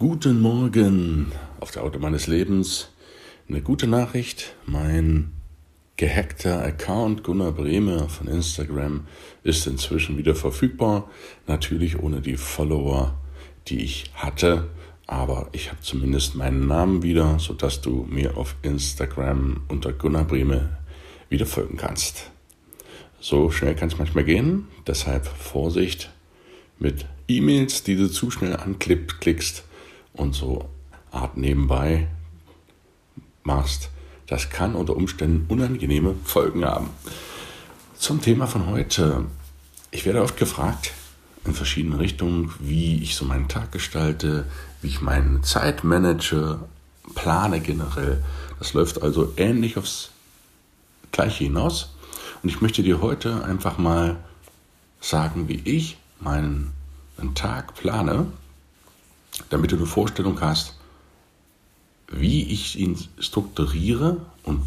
Guten Morgen auf der Auto meines Lebens. Eine gute Nachricht. Mein gehackter Account Gunnar Brehme von Instagram ist inzwischen wieder verfügbar. Natürlich ohne die Follower, die ich hatte. Aber ich habe zumindest meinen Namen wieder, sodass du mir auf Instagram unter Gunnar Brehme wieder folgen kannst. So schnell kann es manchmal gehen. Deshalb Vorsicht mit E-Mails, die du zu schnell anklickst und so Art nebenbei machst, das kann unter Umständen unangenehme Folgen haben. Zum Thema von heute. Ich werde oft gefragt in verschiedenen Richtungen, wie ich so meinen Tag gestalte, wie ich meine Zeit manage, plane generell. Das läuft also ähnlich aufs Gleiche hinaus. Und ich möchte dir heute einfach mal sagen, wie ich meinen Tag plane damit du eine Vorstellung hast, wie ich ihn strukturiere und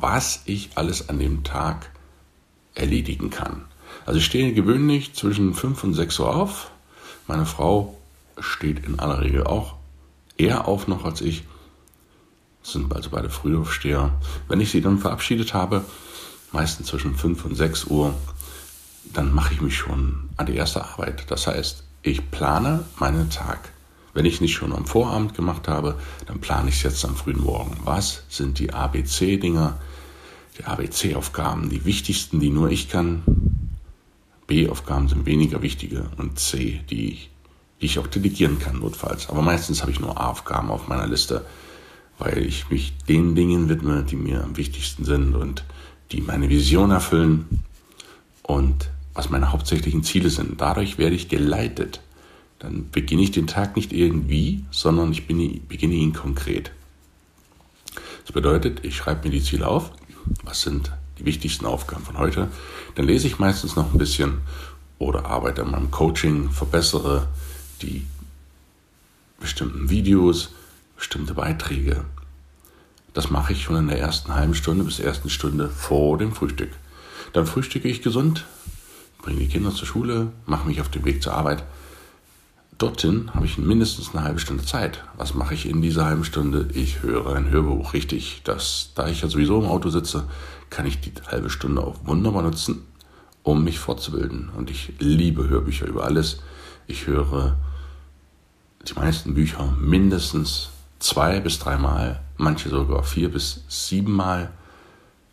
was ich alles an dem Tag erledigen kann. Also ich stehe gewöhnlich zwischen 5 und 6 Uhr auf. Meine Frau steht in aller Regel auch eher auf noch als ich. sind also beide Frühaufsteher. Wenn ich sie dann verabschiedet habe, meistens zwischen 5 und 6 Uhr, dann mache ich mich schon an die erste Arbeit. Das heißt, ich plane meinen Tag. Wenn ich nicht schon am Vorabend gemacht habe, dann plane ich es jetzt am frühen Morgen. Was sind die ABC-Dinger, die ABC-Aufgaben, die wichtigsten, die nur ich kann? B-Aufgaben sind weniger wichtige und C, die, die ich auch delegieren kann, notfalls. Aber meistens habe ich nur A-Aufgaben auf meiner Liste, weil ich mich den Dingen widme, die mir am wichtigsten sind und die meine Vision erfüllen und was meine hauptsächlichen Ziele sind. Dadurch werde ich geleitet dann beginne ich den Tag nicht irgendwie, sondern ich bin, beginne ihn konkret. Das bedeutet, ich schreibe mir die Ziele auf, was sind die wichtigsten Aufgaben von heute, dann lese ich meistens noch ein bisschen oder arbeite an meinem Coaching, verbessere die bestimmten Videos, bestimmte Beiträge. Das mache ich schon in der ersten halben Stunde bis ersten Stunde vor dem Frühstück. Dann frühstücke ich gesund, bringe die Kinder zur Schule, mache mich auf den Weg zur Arbeit dorthin habe ich mindestens eine halbe Stunde Zeit. Was mache ich in dieser halben Stunde? Ich höre ein Hörbuch, richtig. Das, da ich ja sowieso im Auto sitze, kann ich die halbe Stunde auch wunderbar nutzen, um mich fortzubilden. Und ich liebe Hörbücher über alles. Ich höre die meisten Bücher mindestens zwei bis dreimal, manche sogar vier bis siebenmal,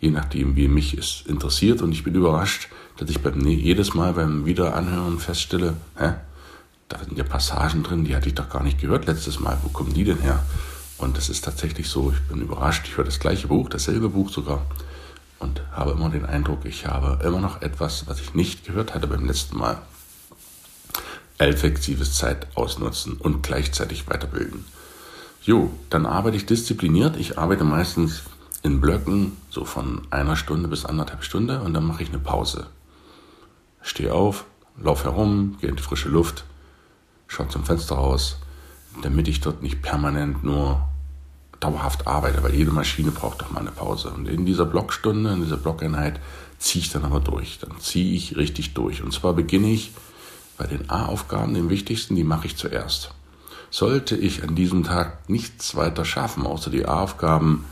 je nachdem, wie mich es interessiert. Und ich bin überrascht, dass ich beim, jedes Mal beim Wiederanhören feststelle, hä, da sind ja Passagen drin, die hatte ich doch gar nicht gehört letztes Mal. Wo kommen die denn her? Und es ist tatsächlich so, ich bin überrascht, ich höre das gleiche Buch, dasselbe Buch sogar und habe immer den Eindruck, ich habe immer noch etwas, was ich nicht gehört hatte beim letzten Mal. Effektives Zeit ausnutzen und gleichzeitig weiterbilden. Jo, dann arbeite ich diszipliniert. Ich arbeite meistens in Blöcken, so von einer Stunde bis anderthalb Stunden und dann mache ich eine Pause. Stehe auf, laufe herum, gehe in die frische Luft, schaue zum Fenster raus, damit ich dort nicht permanent nur dauerhaft arbeite, weil jede Maschine braucht doch mal eine Pause. Und in dieser Blockstunde, in dieser Blockeinheit ziehe ich dann aber durch. Dann ziehe ich richtig durch. Und zwar beginne ich bei den A-Aufgaben, den wichtigsten, die mache ich zuerst. Sollte ich an diesem Tag nichts weiter schaffen, außer die A-Aufgaben,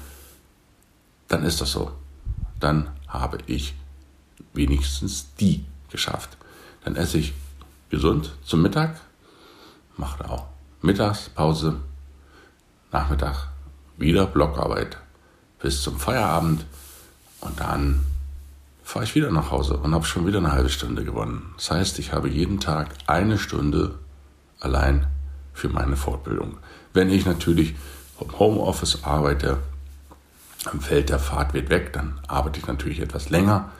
dann ist das so. Dann habe ich wenigstens die geschafft. Dann esse ich gesund zum Mittag, macht auch Mittagspause, Nachmittag wieder Blockarbeit bis zum Feierabend und dann fahre ich wieder nach Hause und habe schon wieder eine halbe Stunde gewonnen. Das heißt, ich habe jeden Tag eine Stunde allein für meine Fortbildung. Wenn ich natürlich vom Homeoffice arbeite, am Feld der Fahrt wird weg, dann arbeite ich natürlich etwas länger.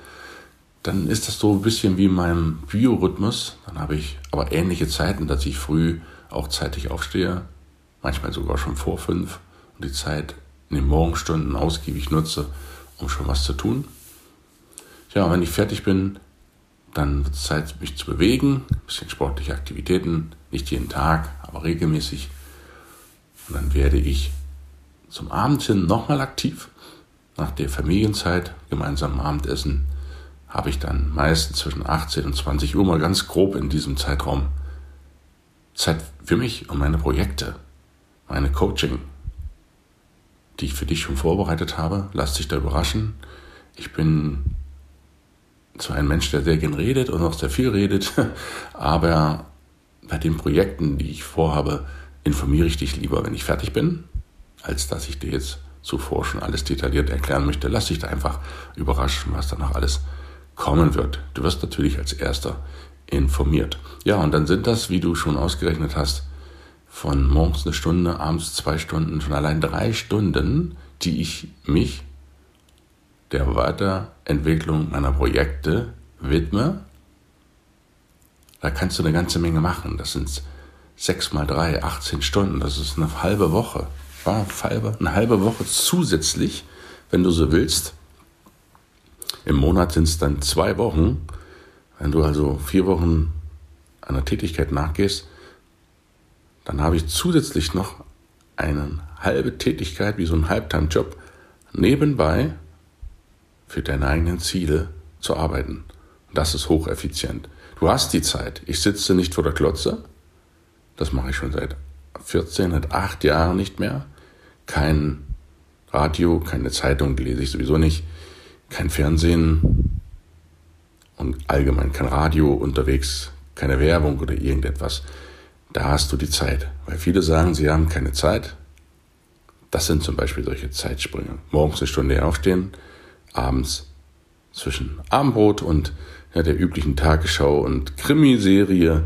Dann ist das so ein bisschen wie mein Biorhythmus. Dann habe ich aber ähnliche Zeiten, dass ich früh auch zeitig aufstehe, manchmal sogar schon vor fünf und die Zeit in den Morgenstunden ausgiebig nutze, um schon was zu tun. Ja, wenn ich fertig bin, dann wird es Zeit, mich zu bewegen, ein bisschen sportliche Aktivitäten, nicht jeden Tag, aber regelmäßig. Und dann werde ich zum Abend hin nochmal aktiv. Nach der Familienzeit, gemeinsamen Abendessen, habe ich dann meistens zwischen 18 und 20 Uhr mal ganz grob in diesem Zeitraum Zeit für mich und meine Projekte. meine Coaching, die ich für dich schon vorbereitet habe. Lass dich da überraschen. Ich bin zwar ein Mensch, der sehr gern redet und auch sehr viel redet, aber bei den Projekten, die ich vorhabe, informiere ich dich lieber, wenn ich fertig bin, als dass ich dir jetzt zuvor schon alles detailliert erklären möchte. Lass dich da einfach überraschen, was danach alles kommen wird. Du wirst natürlich als erster informiert. Ja, und dann sind das, wie du schon ausgerechnet hast, von morgens eine Stunde, abends zwei Stunden, schon allein drei Stunden, die ich mich der Weiterentwicklung meiner Projekte widme. Da kannst du eine ganze Menge machen. Das sind sechs mal drei, 18 Stunden. Das ist eine halbe Woche. Eine halbe Woche zusätzlich, wenn du so willst. Im Monat sind es dann zwei Wochen. Wenn du also vier Wochen einer Tätigkeit nachgehst, dann habe ich zusätzlich noch eine halbe Tätigkeit, wie so ein Halbtime-Job, nebenbei für deine eigenen Ziele zu arbeiten. Das ist hocheffizient. Du hast die Zeit. Ich sitze nicht vor der Klotze. Das mache ich schon seit 14, seit 8 Jahren nicht mehr. Kein Radio, keine Zeitung lese ich sowieso nicht. Kein Fernsehen und allgemein kein Radio unterwegs, keine Werbung oder irgendetwas da hast du die Zeit. Weil viele sagen, sie haben keine Zeit. Das sind zum Beispiel solche Zeitsprünge. Morgens eine Stunde aufstehen, abends zwischen Abendbrot und ja, der üblichen Tagesschau und Krimiserie,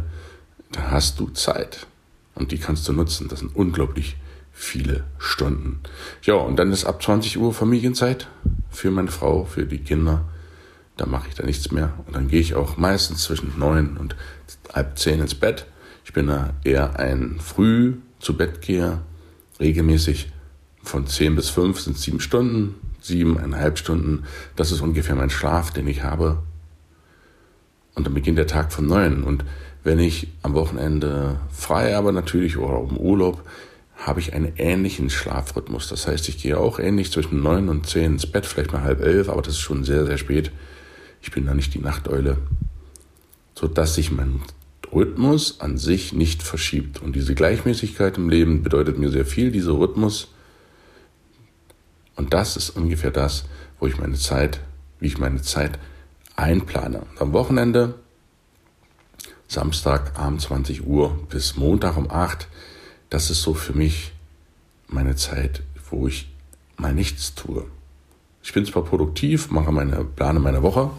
da hast du Zeit. Und die kannst du nutzen. Das sind unglaublich viele Stunden. Ja, und dann ist ab 20 Uhr Familienzeit für meine Frau, für die Kinder. Da mache ich da nichts mehr. Und dann gehe ich auch meistens zwischen neun und halb zehn ins Bett. Ich bin da eher ein früh zu Bett geher, regelmäßig von 10 bis 5 sind sieben Stunden, siebeneinhalb Stunden. Das ist ungefähr mein Schlaf, den ich habe. Und dann beginnt der Tag von neun. Und wenn ich am Wochenende frei habe natürlich oder im Urlaub, habe ich einen ähnlichen Schlafrhythmus. Das heißt, ich gehe auch ähnlich zwischen neun und zehn ins Bett, vielleicht mal halb elf, aber das ist schon sehr, sehr spät. Ich bin da nicht die Nachteule, sodass sich mein Rhythmus an sich nicht verschiebt. Und diese Gleichmäßigkeit im Leben bedeutet mir sehr viel, dieser Rhythmus. Und das ist ungefähr das, wo ich meine Zeit, wie ich meine Zeit einplane. Am Wochenende, Samstag abend 20 Uhr bis Montag um 8, das ist so für mich meine Zeit, wo ich mal nichts tue. Ich bin zwar produktiv, mache meine, plane meine Woche,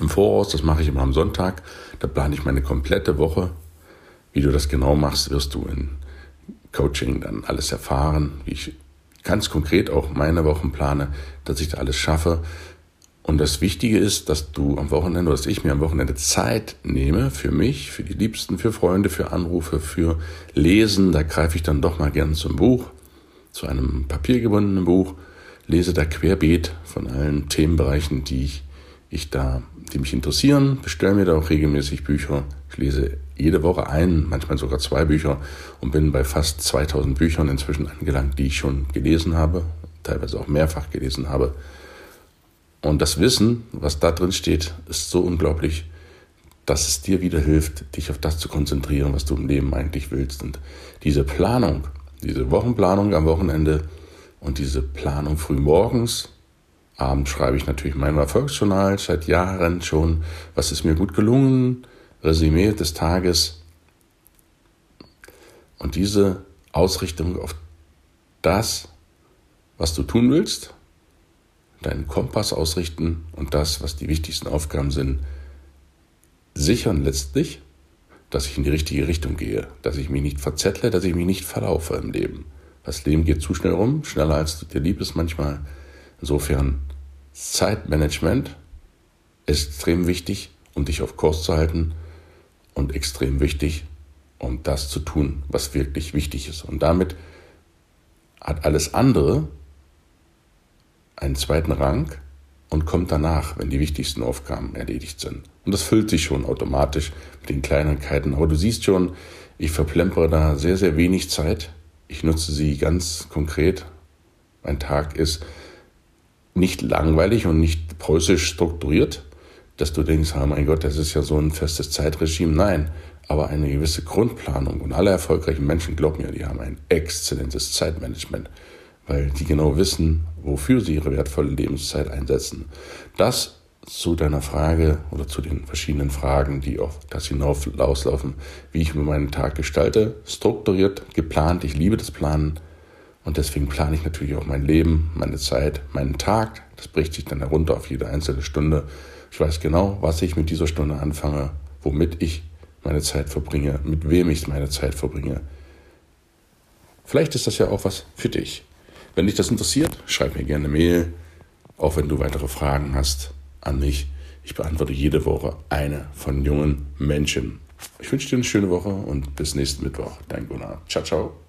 im Voraus. Das mache ich immer am Sonntag. Da plane ich meine komplette Woche. Wie du das genau machst, wirst du in Coaching dann alles erfahren, wie ich ganz konkret auch meine Wochen plane, dass ich da alles schaffe. Und das Wichtige ist, dass du am Wochenende, dass ich mir am Wochenende Zeit nehme für mich, für die Liebsten, für Freunde, für Anrufe, für Lesen. Da greife ich dann doch mal gern zum Buch, zu einem papiergebundenen Buch, lese da querbeet von allen Themenbereichen, die ich, ich da die mich interessieren, bestelle mir da auch regelmäßig Bücher. Ich lese jede Woche ein, manchmal sogar zwei Bücher und bin bei fast 2000 Büchern inzwischen angelangt, die ich schon gelesen habe, teilweise auch mehrfach gelesen habe. Und das Wissen, was da drin steht, ist so unglaublich, dass es dir wieder hilft, dich auf das zu konzentrieren, was du im Leben eigentlich willst. Und diese Planung, diese Wochenplanung am Wochenende und diese Planung früh morgens, Abend schreibe ich natürlich mein Erfolgsjournal seit Jahren schon. Was ist mir gut gelungen? Resümee des Tages. Und diese Ausrichtung auf das, was du tun willst, deinen Kompass ausrichten und das, was die wichtigsten Aufgaben sind, sichern letztlich, dass ich in die richtige Richtung gehe, dass ich mich nicht verzettle, dass ich mich nicht verlaufe im Leben. Das Leben geht zu schnell rum, schneller als du dir lieb ist manchmal. Insofern Zeitmanagement ist extrem wichtig, um dich auf Kurs zu halten und extrem wichtig, um das zu tun, was wirklich wichtig ist. Und damit hat alles andere einen zweiten Rang und kommt danach, wenn die wichtigsten Aufgaben erledigt sind. Und das füllt sich schon automatisch mit den Kleinigkeiten. Aber du siehst schon, ich verplempere da sehr, sehr wenig Zeit. Ich nutze sie ganz konkret. Mein Tag ist nicht langweilig und nicht preußisch strukturiert, dass du denkst, oh mein Gott, das ist ja so ein festes Zeitregime. Nein, aber eine gewisse Grundplanung. Und alle erfolgreichen Menschen, glaub mir, die haben ein exzellentes Zeitmanagement, weil die genau wissen, wofür sie ihre wertvolle Lebenszeit einsetzen. Das zu deiner Frage oder zu den verschiedenen Fragen, die auf das hinauslaufen, wie ich mir meinen Tag gestalte. Strukturiert, geplant. Ich liebe das Planen. Und deswegen plane ich natürlich auch mein Leben, meine Zeit, meinen Tag. Das bricht sich dann herunter auf jede einzelne Stunde. Ich weiß genau, was ich mit dieser Stunde anfange, womit ich meine Zeit verbringe, mit wem ich meine Zeit verbringe. Vielleicht ist das ja auch was für dich. Wenn dich das interessiert, schreib mir gerne eine Mail, auch wenn du weitere Fragen hast an mich. Ich beantworte jede Woche eine von jungen Menschen. Ich wünsche dir eine schöne Woche und bis nächsten Mittwoch. Dein Gunnar. Ciao, ciao.